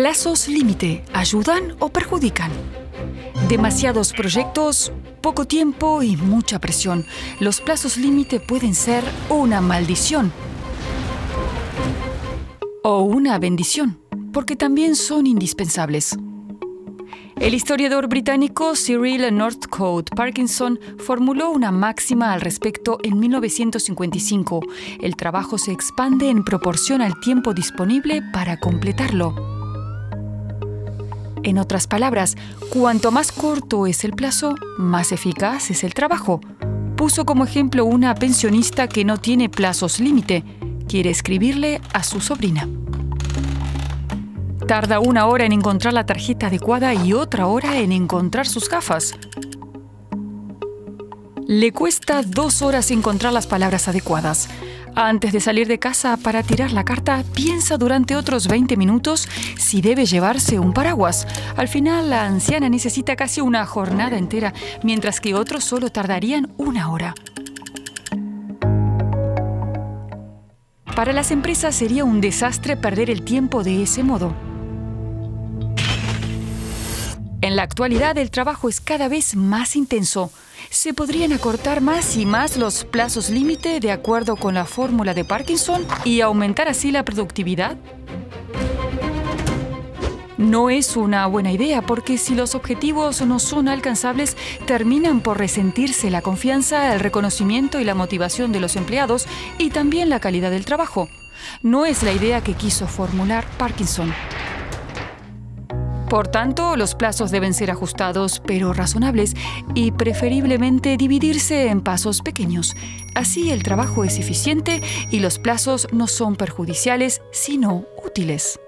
Plazos límite, ¿ayudan o perjudican? Demasiados proyectos, poco tiempo y mucha presión. Los plazos límite pueden ser una maldición o una bendición, porque también son indispensables. El historiador británico Cyril Northcote Parkinson formuló una máxima al respecto en 1955. El trabajo se expande en proporción al tiempo disponible para completarlo. En otras palabras, cuanto más corto es el plazo, más eficaz es el trabajo. Puso como ejemplo una pensionista que no tiene plazos límite. Quiere escribirle a su sobrina. Tarda una hora en encontrar la tarjeta adecuada y otra hora en encontrar sus gafas. Le cuesta dos horas encontrar las palabras adecuadas. Antes de salir de casa para tirar la carta, piensa durante otros 20 minutos si debe llevarse un paraguas. Al final, la anciana necesita casi una jornada entera, mientras que otros solo tardarían una hora. Para las empresas sería un desastre perder el tiempo de ese modo. En la actualidad el trabajo es cada vez más intenso. ¿Se podrían acortar más y más los plazos límite de acuerdo con la fórmula de Parkinson y aumentar así la productividad? No es una buena idea porque si los objetivos no son alcanzables, terminan por resentirse la confianza, el reconocimiento y la motivación de los empleados y también la calidad del trabajo. No es la idea que quiso formular Parkinson. Por tanto, los plazos deben ser ajustados, pero razonables, y preferiblemente dividirse en pasos pequeños. Así el trabajo es eficiente y los plazos no son perjudiciales, sino útiles.